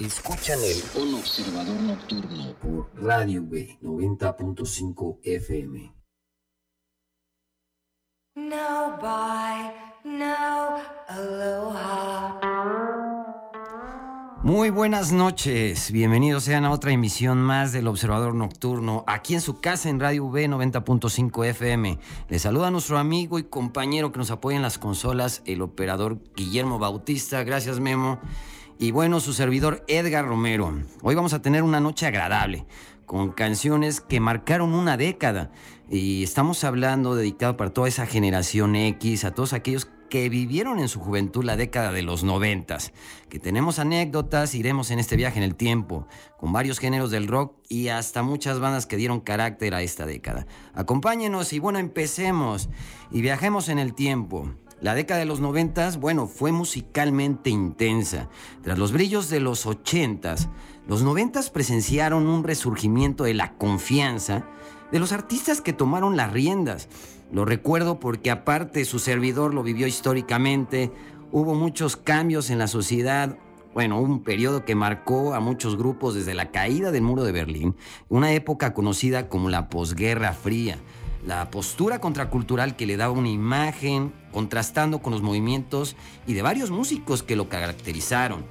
Escuchan el Un Observador Nocturno por Radio B 90.5 FM. No bye, no aloha. Muy buenas noches, bienvenidos sean a otra emisión más del Observador Nocturno, aquí en su casa en Radio V 90.5 FM. Les saluda a nuestro amigo y compañero que nos apoya en las consolas, el operador Guillermo Bautista, gracias Memo, y bueno, su servidor Edgar Romero. Hoy vamos a tener una noche agradable, con canciones que marcaron una década, y estamos hablando dedicado para toda esa generación X, a todos aquellos que vivieron en su juventud la década de los noventas, que tenemos anécdotas, iremos en este viaje en el tiempo, con varios géneros del rock y hasta muchas bandas que dieron carácter a esta década. Acompáñenos y bueno, empecemos y viajemos en el tiempo. La década de los noventas, bueno, fue musicalmente intensa. Tras los brillos de los ochentas, los noventas presenciaron un resurgimiento de la confianza de los artistas que tomaron las riendas. Lo recuerdo porque aparte su servidor lo vivió históricamente, hubo muchos cambios en la sociedad, bueno, un periodo que marcó a muchos grupos desde la caída del muro de Berlín, una época conocida como la posguerra fría, la postura contracultural que le daba una imagen contrastando con los movimientos y de varios músicos que lo caracterizaron.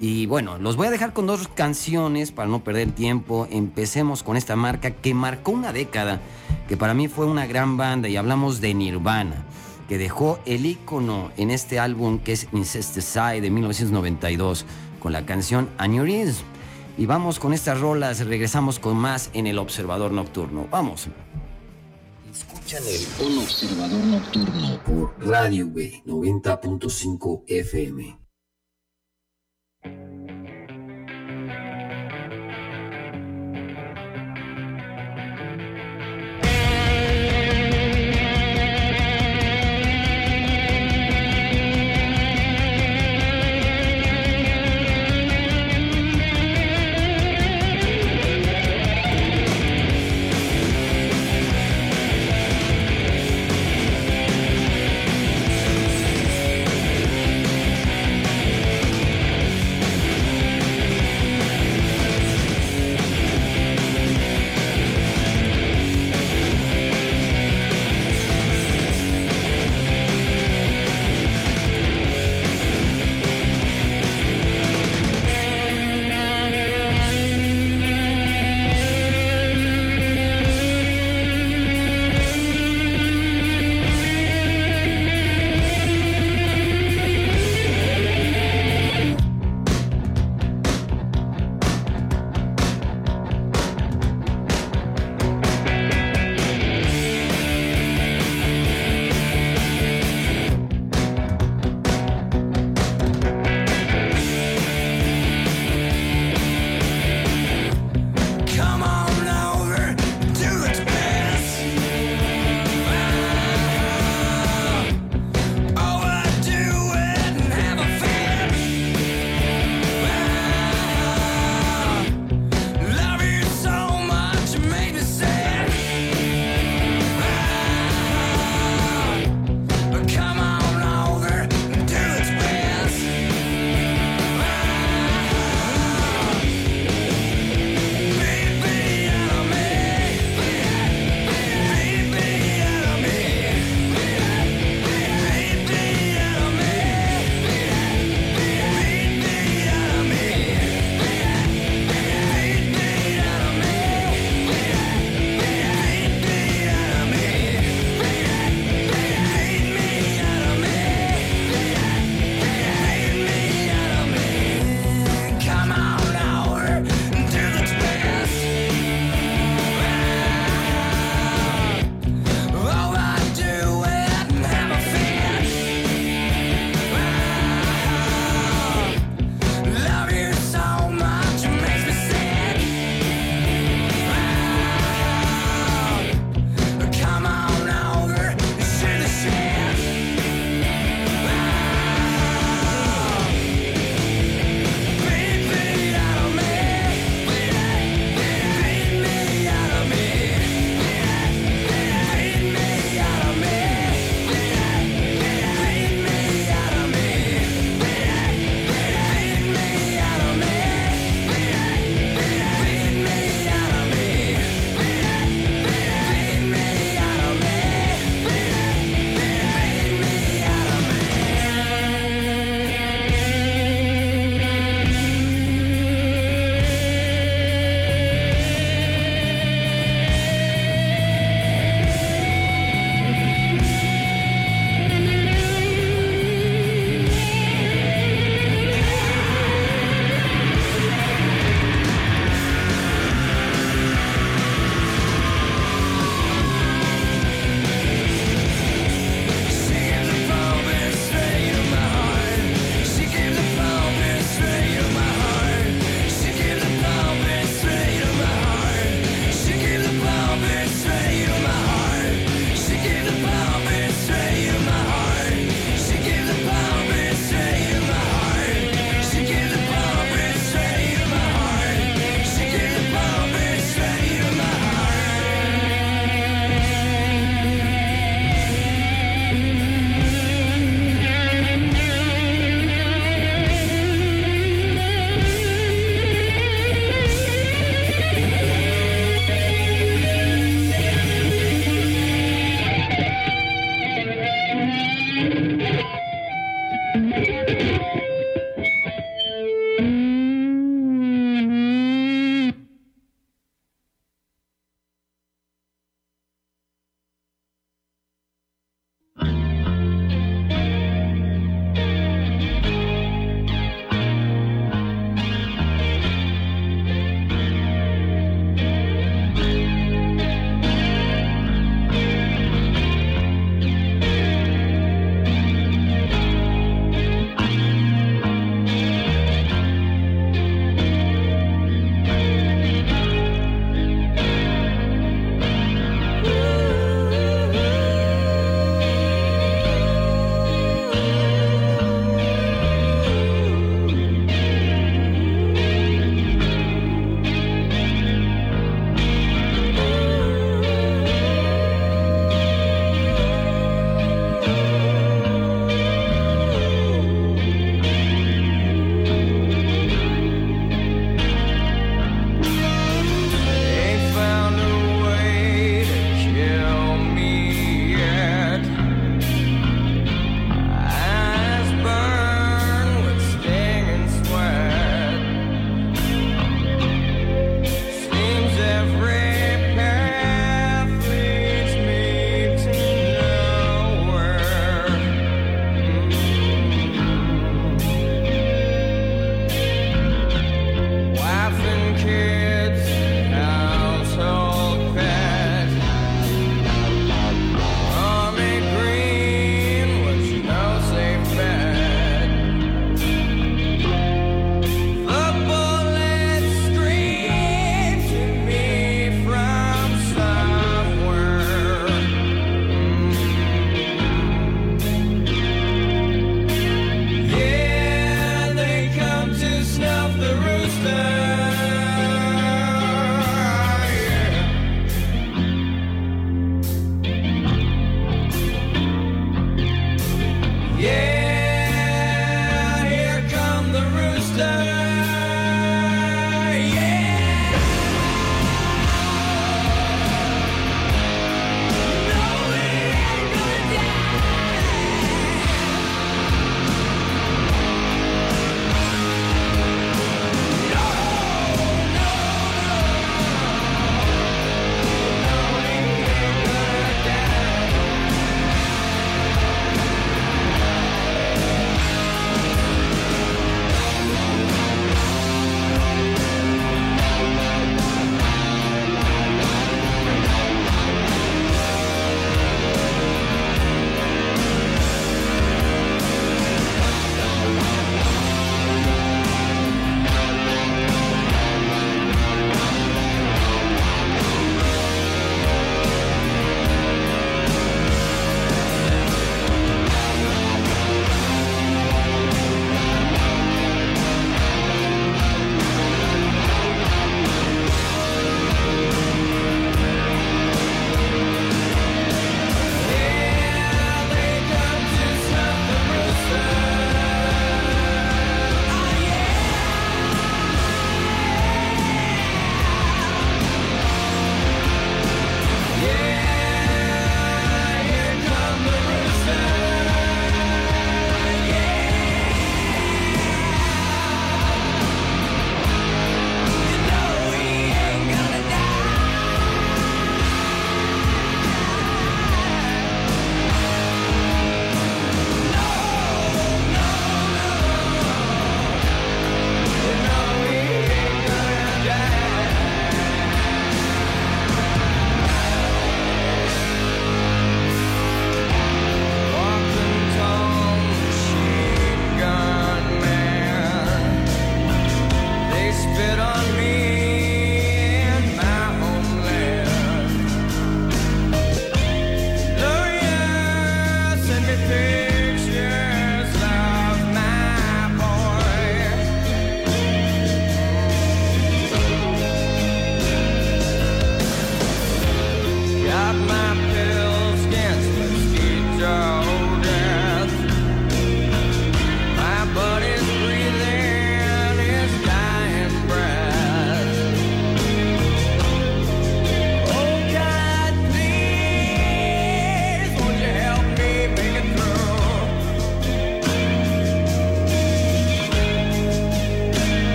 Y bueno, los voy a dejar con dos canciones para no perder tiempo. Empecemos con esta marca que marcó una década, que para mí fue una gran banda y hablamos de Nirvana, que dejó el icono en este álbum que es Incesticide de 1992 con la canción Aneurysm. Y vamos con estas rolas, regresamos con más en el Observador Nocturno. Vamos. Escuchan el Un Observador Nocturno por Radio B 90.5 FM.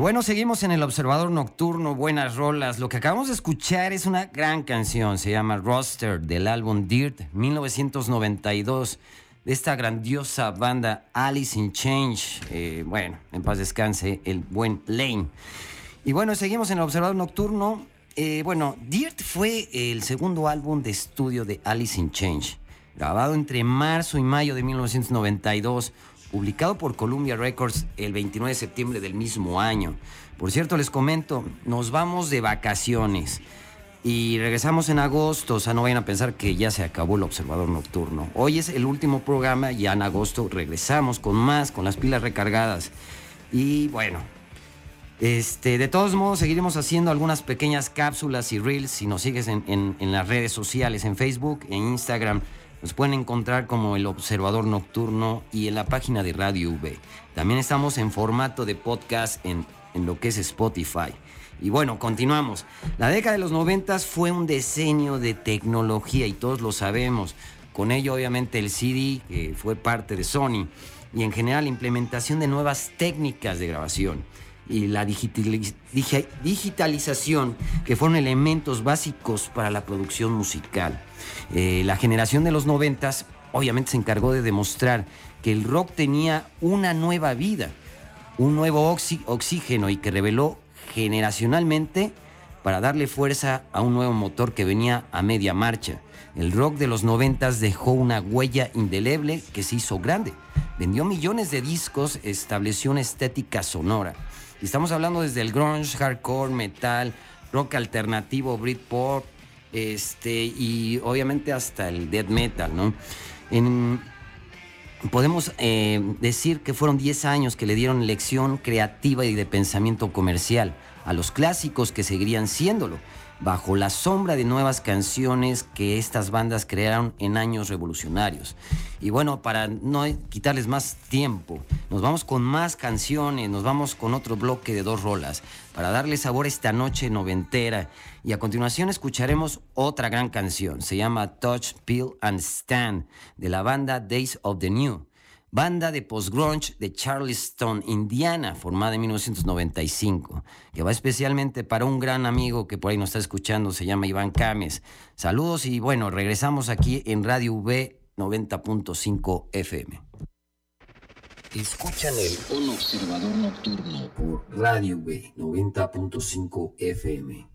Bueno, seguimos en el Observador Nocturno, buenas rolas. Lo que acabamos de escuchar es una gran canción, se llama Roster del álbum Dirt 1992 de esta grandiosa banda Alice in Change. Eh, bueno, en paz descanse el buen Lane. Y bueno, seguimos en el Observador Nocturno. Eh, bueno, Dirt fue el segundo álbum de estudio de Alice in Change, grabado entre marzo y mayo de 1992 publicado por Columbia Records el 29 de septiembre del mismo año. Por cierto, les comento, nos vamos de vacaciones y regresamos en agosto, o sea, no vayan a pensar que ya se acabó el observador nocturno. Hoy es el último programa, ya en agosto regresamos con más, con las pilas recargadas. Y bueno, este, de todos modos, seguiremos haciendo algunas pequeñas cápsulas y reels si nos sigues en, en las redes sociales, en Facebook, en Instagram. Nos pueden encontrar como El Observador Nocturno y en la página de Radio V. También estamos en formato de podcast en, lo que es Spotify. Y bueno, continuamos. La década de los noventas fue un decenio de tecnología y todos lo sabemos. Con ello, obviamente, el CD, que fue parte de Sony, y en general la implementación de nuevas técnicas de grabación y la digitalización, que fueron elementos básicos para la producción musical. Eh, la generación de los noventas obviamente se encargó de demostrar que el rock tenía una nueva vida, un nuevo oxígeno y que reveló generacionalmente para darle fuerza a un nuevo motor que venía a media marcha. El rock de los noventas dejó una huella indeleble que se hizo grande. Vendió millones de discos, estableció una estética sonora. Estamos hablando desde el grunge, hardcore, metal, rock alternativo, Britpop, este, y obviamente hasta el death metal, ¿no? podemos eh, decir que fueron 10 años que le dieron lección creativa y de pensamiento comercial a los clásicos que seguirían siéndolo bajo la sombra de nuevas canciones que estas bandas crearon en años revolucionarios. Y bueno, para no quitarles más tiempo, nos vamos con más canciones, nos vamos con otro bloque de dos rolas, para darle sabor esta noche noventera. Y a continuación escucharemos otra gran canción, se llama Touch, Peel and Stand, de la banda Days of the New banda de post-grunge de Charleston, Indiana, formada en 1995, que va especialmente para un gran amigo que por ahí nos está escuchando, se llama Iván Cames. Saludos y bueno, regresamos aquí en Radio V 90.5 FM. Escuchan el Un Observador Nocturno por Radio V 90.5 FM.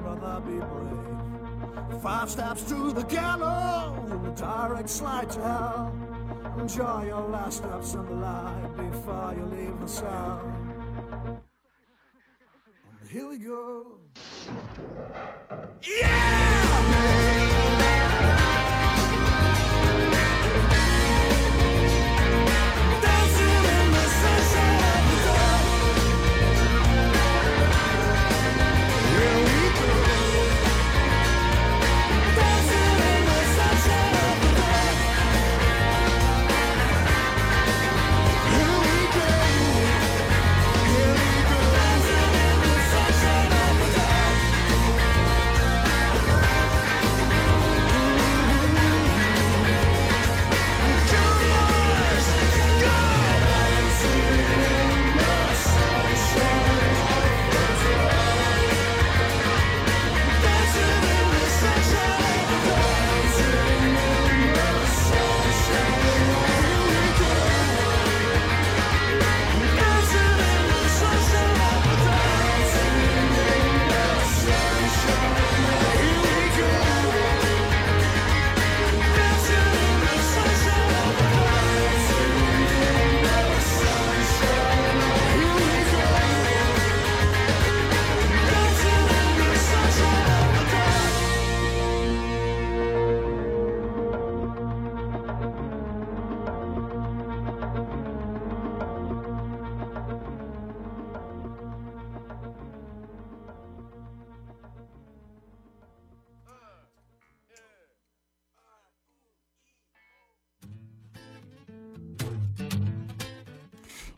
rather be brave. Five steps to the gallows, a direct slide to hell. Enjoy your last steps in the light before you leave the cell. And here we go. Yeah!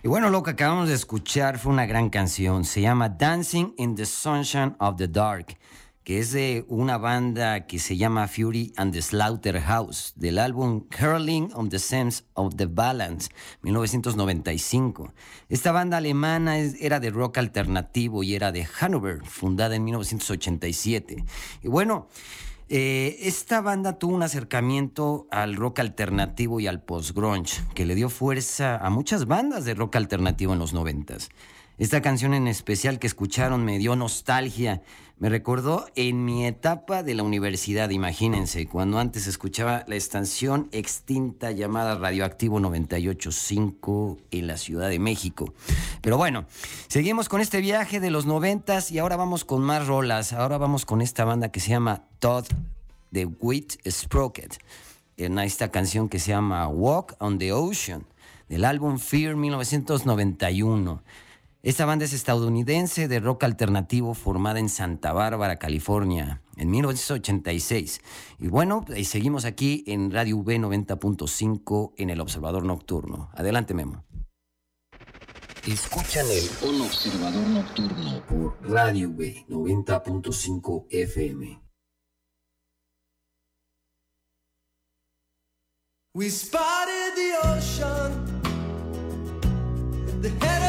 Y bueno, lo que acabamos de escuchar fue una gran canción. Se llama Dancing in the Sunshine of the Dark, que es de una banda que se llama Fury and the Slaughterhouse, del álbum Curling on the Sense of the Balance, 1995. Esta banda alemana era de rock alternativo y era de Hannover, fundada en 1987. Y bueno, eh, esta banda tuvo un acercamiento al rock alternativo y al post-grunge, que le dio fuerza a muchas bandas de rock alternativo en los noventas. Esta canción en especial que escucharon me dio nostalgia. Me recordó en mi etapa de la universidad, imagínense, cuando antes escuchaba la estación extinta llamada Radioactivo 985 en la Ciudad de México. Pero bueno, seguimos con este viaje de los noventas y ahora vamos con más rolas. Ahora vamos con esta banda que se llama Todd de Wheat Sprocket. En esta canción que se llama Walk on the Ocean, del álbum Fear 1991. Esta banda es estadounidense de rock alternativo formada en Santa Bárbara, California, en 1986. Y bueno, seguimos aquí en Radio V 90.5 en el Observador Nocturno. Adelante, Memo. Escuchan el Un Observador Nocturno por Radio V 90.5 FM. We spotted the ocean the head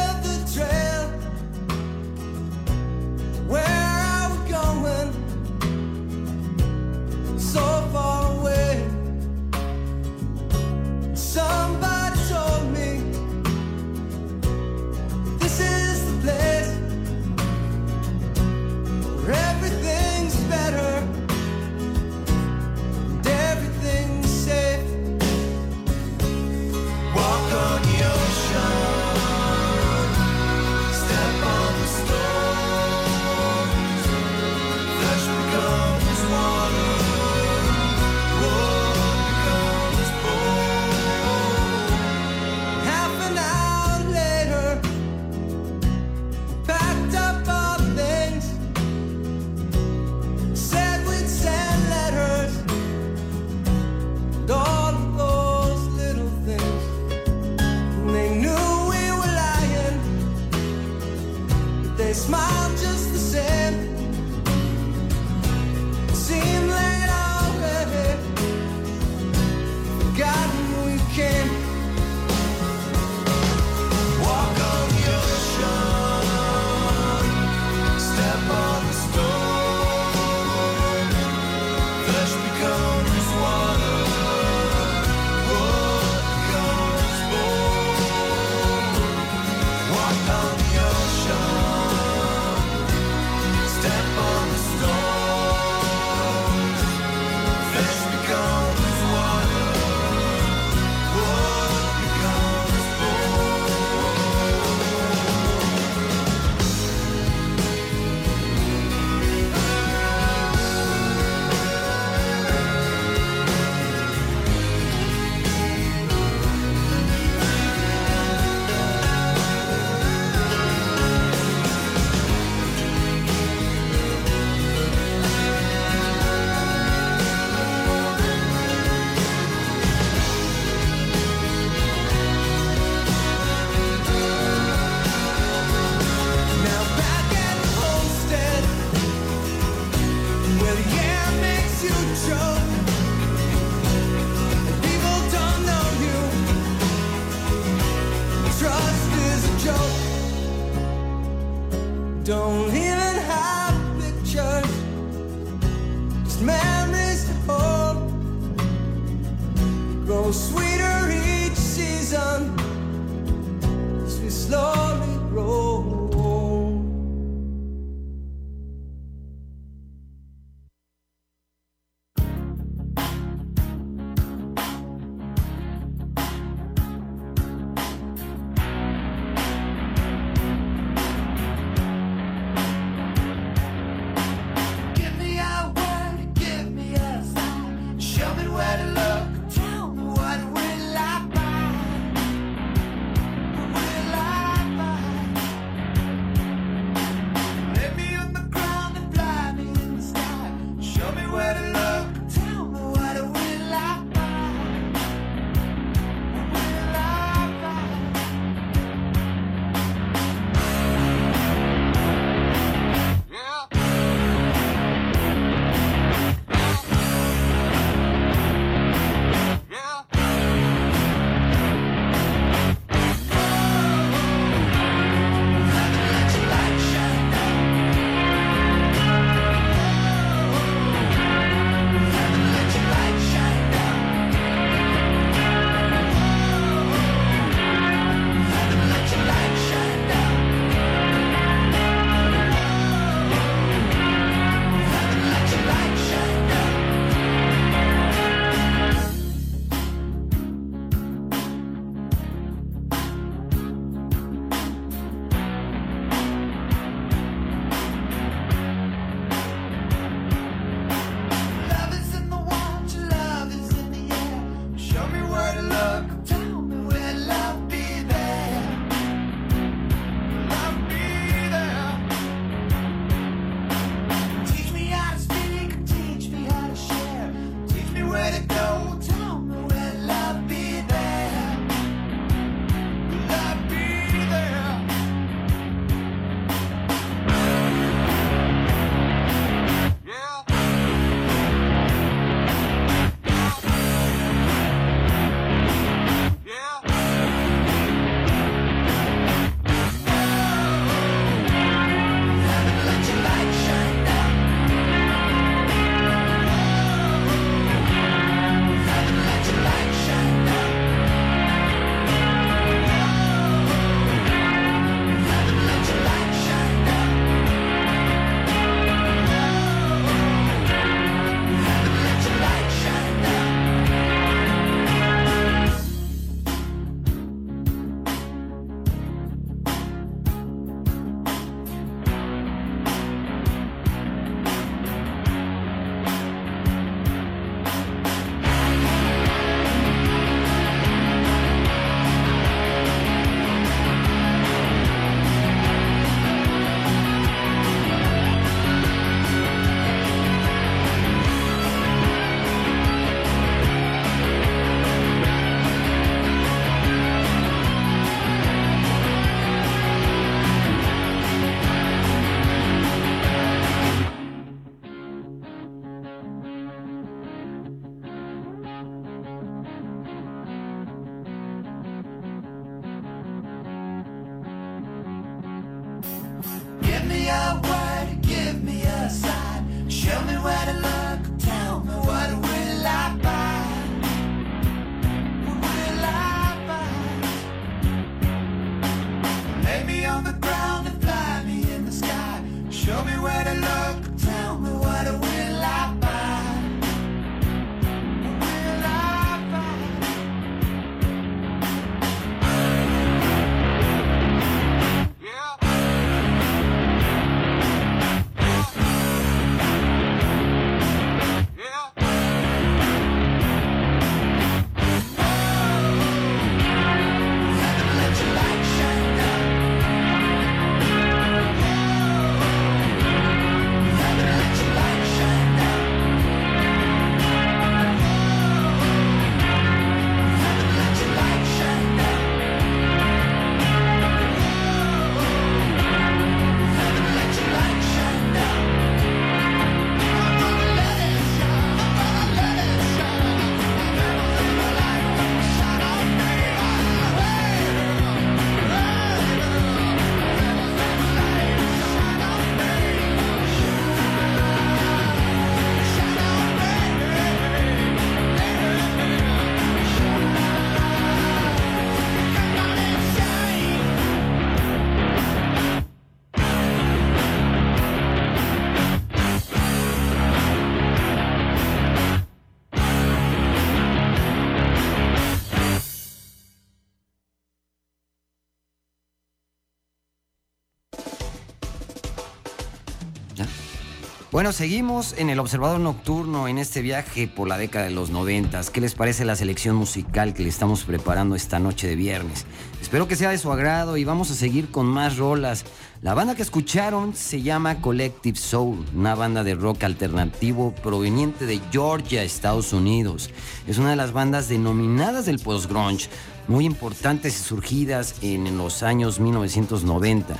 Bueno, seguimos en el Observador Nocturno en este viaje por la década de los noventas. ¿Qué les parece la selección musical que le estamos preparando esta noche de viernes? Espero que sea de su agrado y vamos a seguir con más rolas. La banda que escucharon se llama Collective Soul, una banda de rock alternativo proveniente de Georgia, Estados Unidos. Es una de las bandas denominadas del post-grunge, muy importantes y surgidas en los años 1990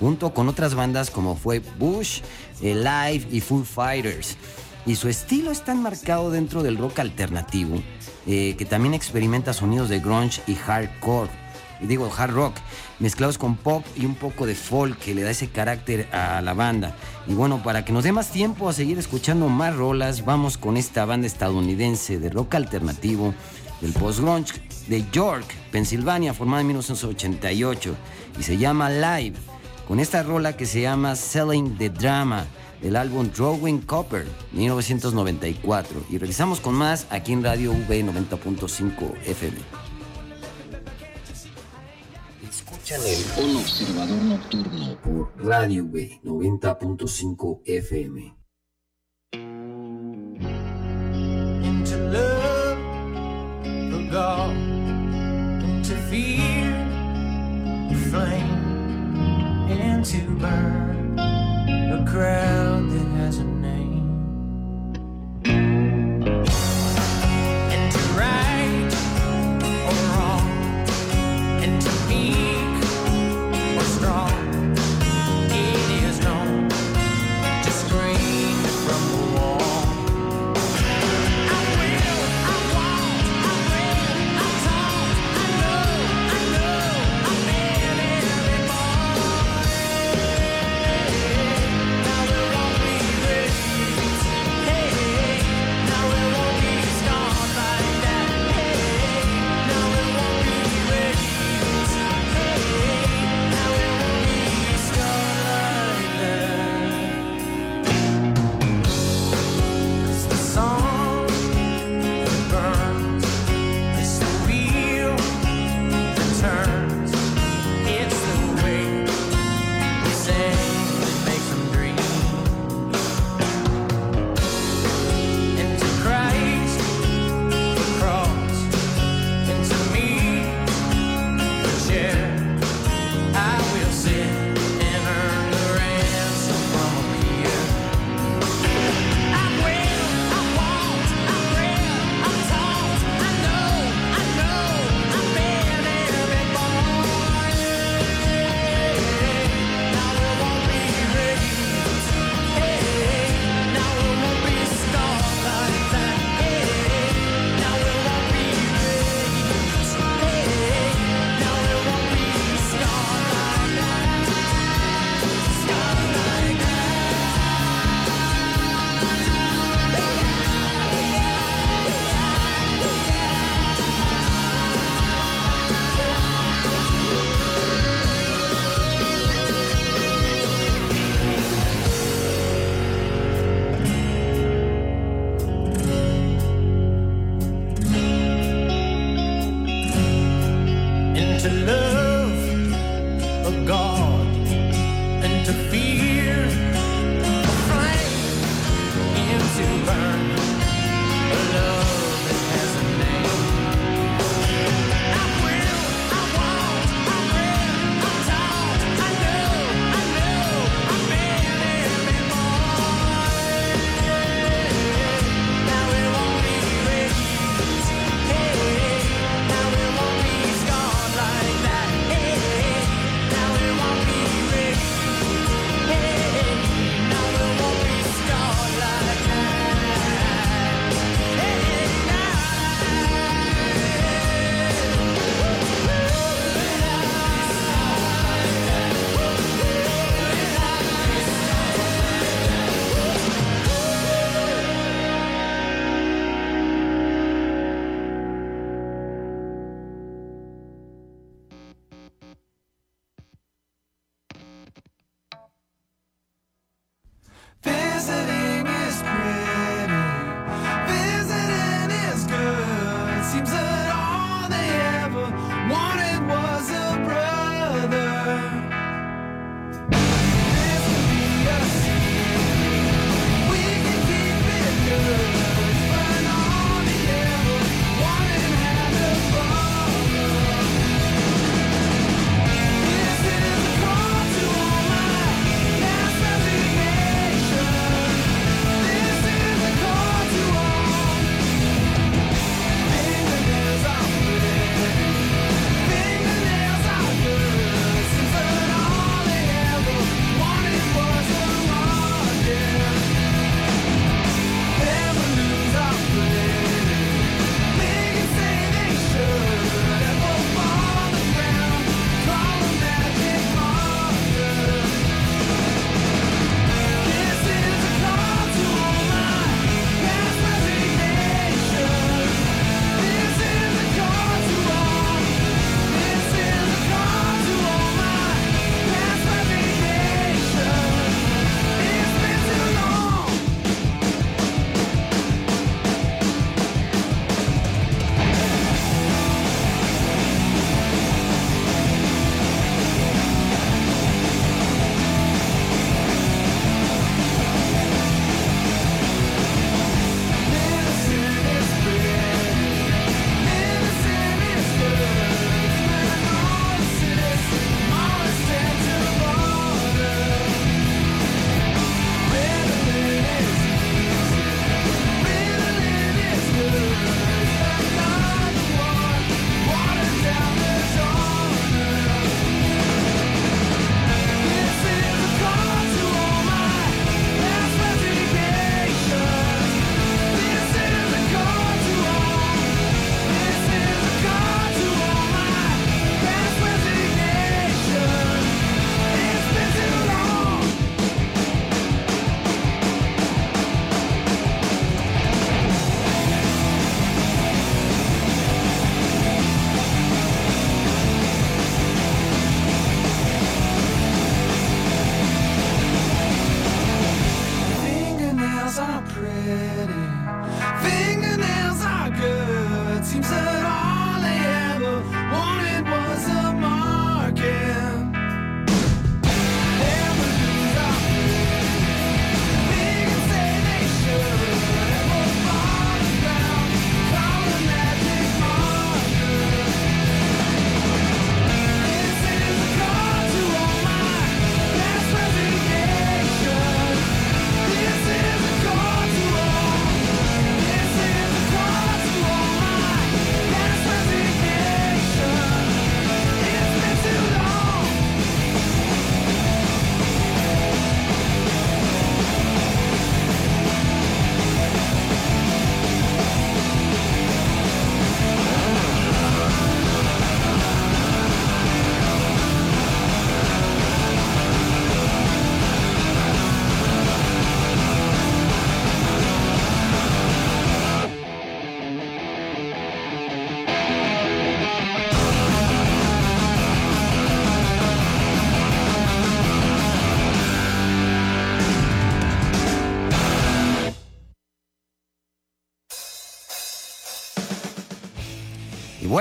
junto con otras bandas como fue Bush, Live y Foo Fighters. Y su estilo está enmarcado dentro del rock alternativo, eh, que también experimenta sonidos de grunge y hardcore, digo hard rock, mezclados con pop y un poco de folk que le da ese carácter a la banda. Y bueno, para que nos dé más tiempo a seguir escuchando más rolas, vamos con esta banda estadounidense de rock alternativo del post-grunge de York, Pensilvania, formada en 1988 y se llama Live con esta rola que se llama Selling the Drama del álbum Drawing Copper 1994 y regresamos con más aquí en Radio V 90.5 FM. Escuchan el Un Observador Nocturno por Radio V 90.5 FM. into love God, into fear, flame, to burn. A crowd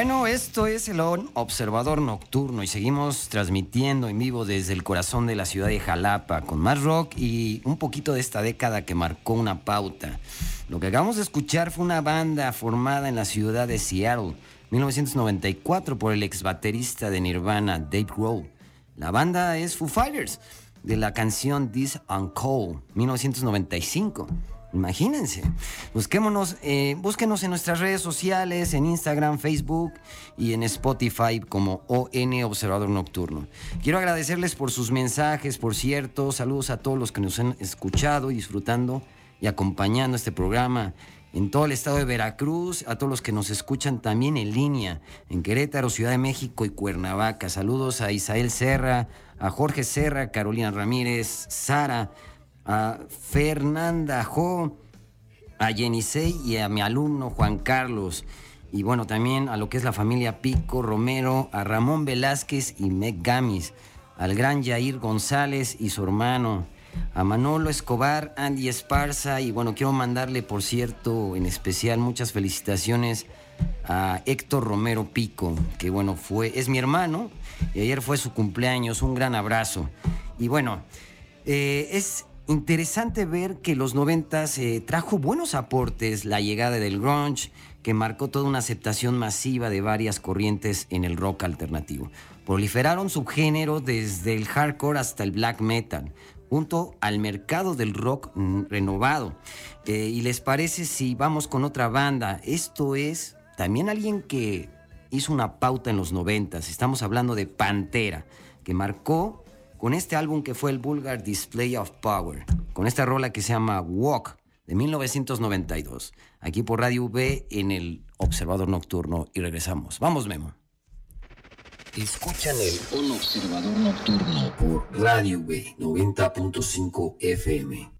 bueno, esto es el Observador Nocturno y seguimos transmitiendo en vivo desde el corazón de la ciudad de Jalapa con más rock y un poquito de esta década que marcó una pauta. Lo que acabamos de escuchar fue una banda formada en la ciudad de Seattle, 1994, por el ex baterista de Nirvana, Dave Grohl. La banda es Foo Fighters, de la canción This Uncle, 1995. Imagínense. Busquémonos, eh, búsquenos en nuestras redes sociales, en Instagram, Facebook y en Spotify como ON Observador Nocturno. Quiero agradecerles por sus mensajes, por cierto. Saludos a todos los que nos han escuchado y disfrutando y acompañando este programa en todo el estado de Veracruz, a todos los que nos escuchan también en línea, en Querétaro, Ciudad de México y Cuernavaca. Saludos a Isael Serra, a Jorge Serra, Carolina Ramírez, Sara a Fernanda Jo, a Yenisei y a mi alumno Juan Carlos. Y bueno, también a lo que es la familia Pico Romero, a Ramón Velázquez y Meg Gamis, al gran Jair González y su hermano, a Manolo Escobar, Andy Esparza. Y bueno, quiero mandarle, por cierto, en especial muchas felicitaciones a Héctor Romero Pico, que bueno, fue, es mi hermano, y ayer fue su cumpleaños, un gran abrazo. Y bueno, eh, es interesante ver que los 90 eh, trajo buenos aportes, la llegada del grunge, que marcó toda una aceptación masiva de varias corrientes en el rock alternativo. Proliferaron subgéneros desde el hardcore hasta el black metal, junto al mercado del rock mm, renovado. Eh, ¿Y les parece si vamos con otra banda? Esto es también alguien que hizo una pauta en los 90. Estamos hablando de Pantera, que marcó con este álbum que fue el Vulgar Display of Power, con esta rola que se llama Walk de 1992, aquí por Radio V en el Observador Nocturno y regresamos. Vamos, Memo. Escuchan el Un Observador Nocturno por Radio V 90.5 FM.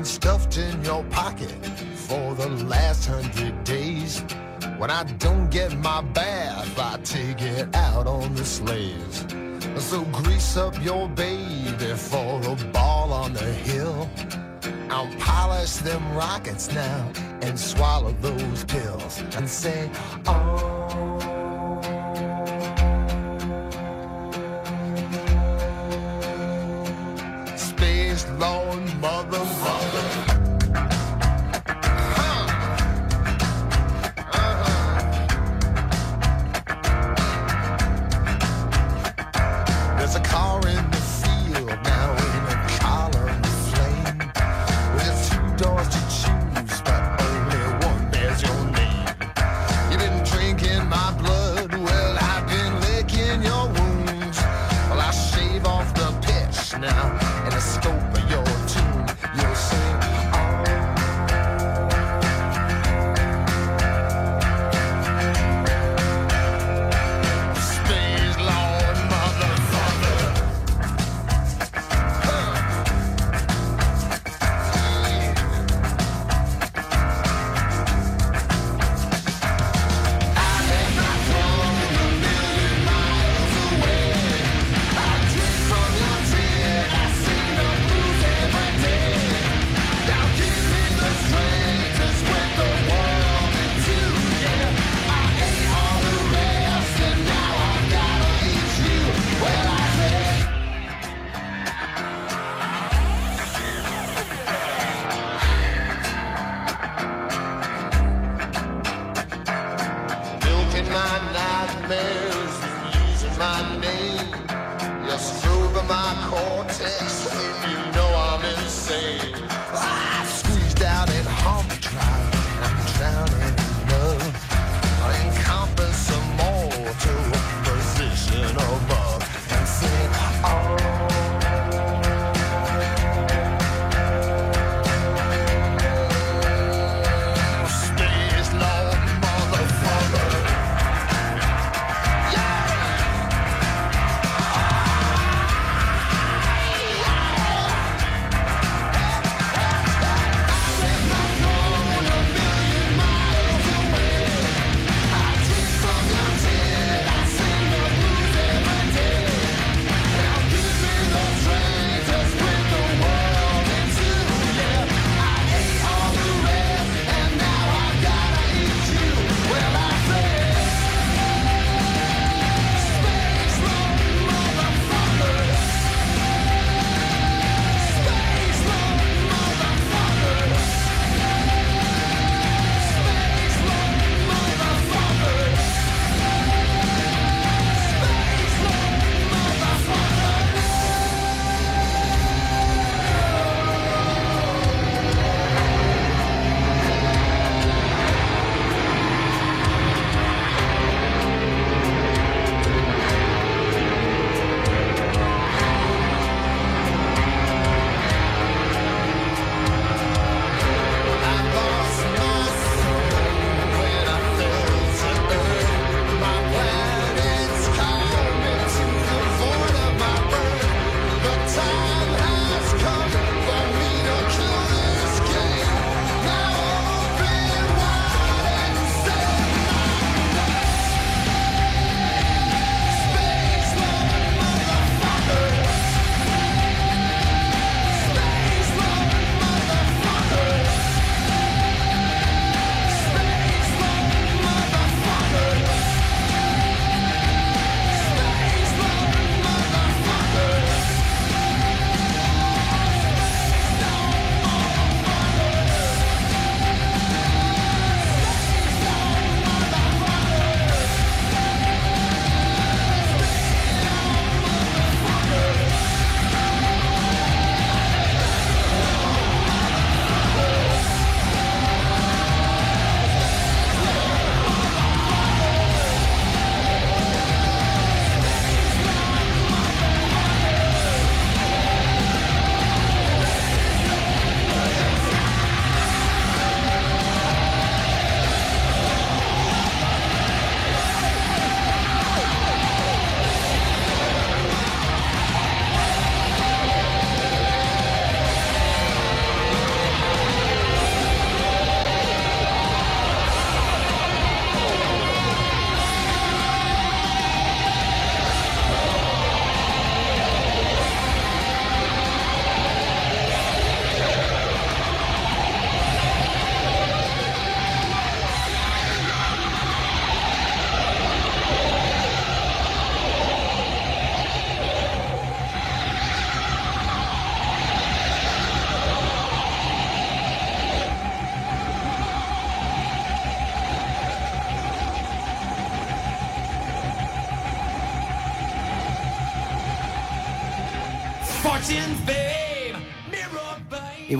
been stuffed in your pocket for the last hundred days. When I don't get my bath, I take it out on the slaves. So grease up your baby for a ball on the hill. I'll polish them rockets now and swallow those pills and say, oh,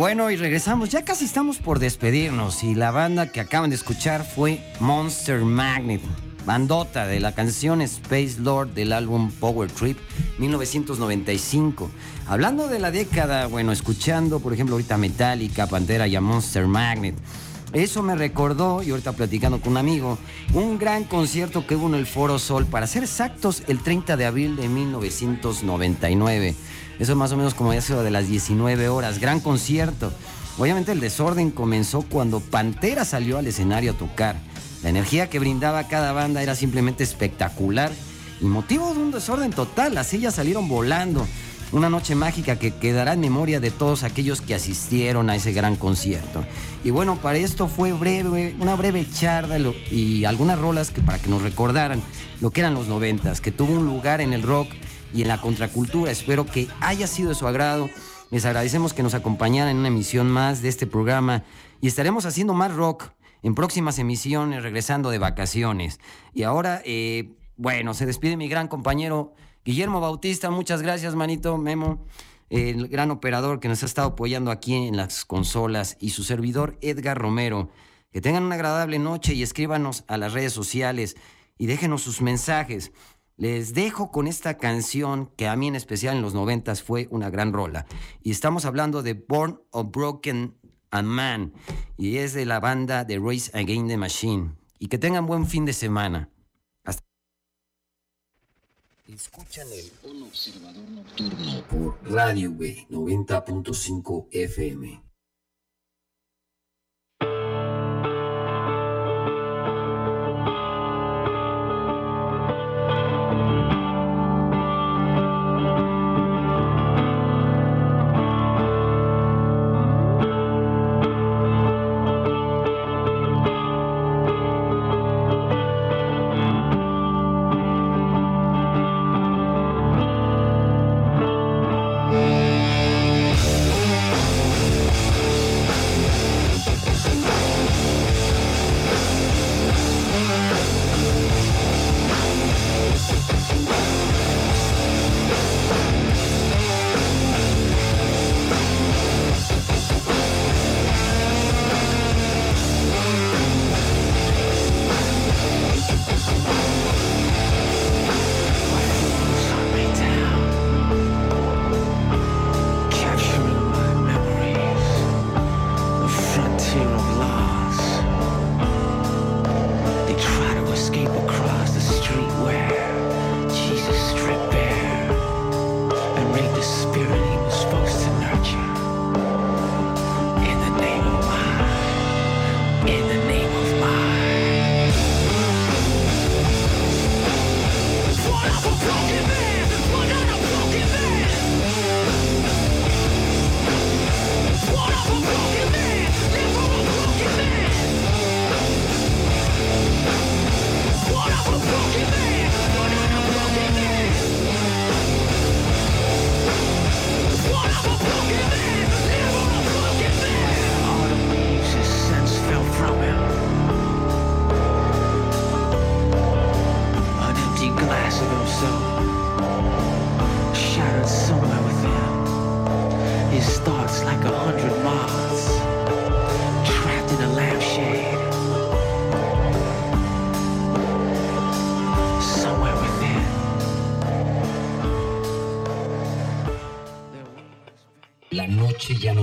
bueno, y regresamos. Ya casi estamos por despedirnos. Y la banda que acaban de escuchar fue Monster Magnet. Bandota de la canción Space Lord del álbum Power Trip 1995. Hablando de la década, bueno, escuchando, por ejemplo, ahorita Metallica, Pantera y a Monster Magnet. Eso me recordó, y ahorita platicando con un amigo, un gran concierto que hubo en el Foro Sol, para ser exactos, el 30 de abril de 1999. Eso más o menos como sido de las 19 horas. Gran concierto. Obviamente el desorden comenzó cuando Pantera salió al escenario a tocar. La energía que brindaba cada banda era simplemente espectacular y motivo de un desorden total. Las sillas salieron volando. Una noche mágica que quedará en memoria de todos aquellos que asistieron a ese gran concierto. Y bueno, para esto fue breve, una breve charla y algunas rolas que para que nos recordaran lo que eran los noventas, que tuvo un lugar en el rock y en la contracultura. Espero que haya sido de su agrado. Les agradecemos que nos acompañaran en una emisión más de este programa y estaremos haciendo más rock en próximas emisiones, regresando de vacaciones. Y ahora, eh, bueno, se despide mi gran compañero Guillermo Bautista. Muchas gracias, manito Memo, el gran operador que nos ha estado apoyando aquí en las consolas y su servidor Edgar Romero. Que tengan una agradable noche y escríbanos a las redes sociales y déjenos sus mensajes. Les dejo con esta canción que a mí en especial en los noventas fue una gran rola. Y estamos hablando de Born of Broken and Man. Y es de la banda de Race Against the Machine. Y que tengan buen fin de semana. Hasta Escuchan el Un Observador Nocturno por Radio B 90.5 FM.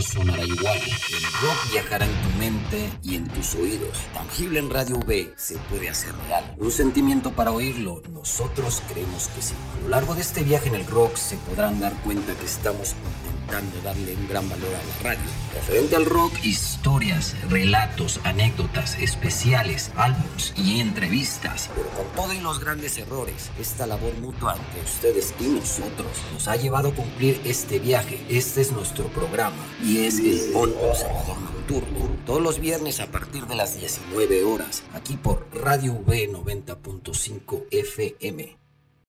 Sonará igual. El rock viajará en tu mente y en tus oídos. Tangible en Radio B se puede hacer real. Un sentimiento para oírlo, nosotros creemos que sí. A lo largo de este viaje en el rock se podrán dar cuenta que estamos intentando darle un gran valor a la radio. Referente al rock, historias, relatos, anécdotas, especiales, álbums y entrevistas. Con todo y los grandes errores, esta labor mutua entre ustedes y nosotros nos ha llevado a cumplir este viaje. Este es nuestro programa y es el On Observador Nocturno. Todos los viernes a partir de las 19 horas, aquí por Radio V 90.5 FM.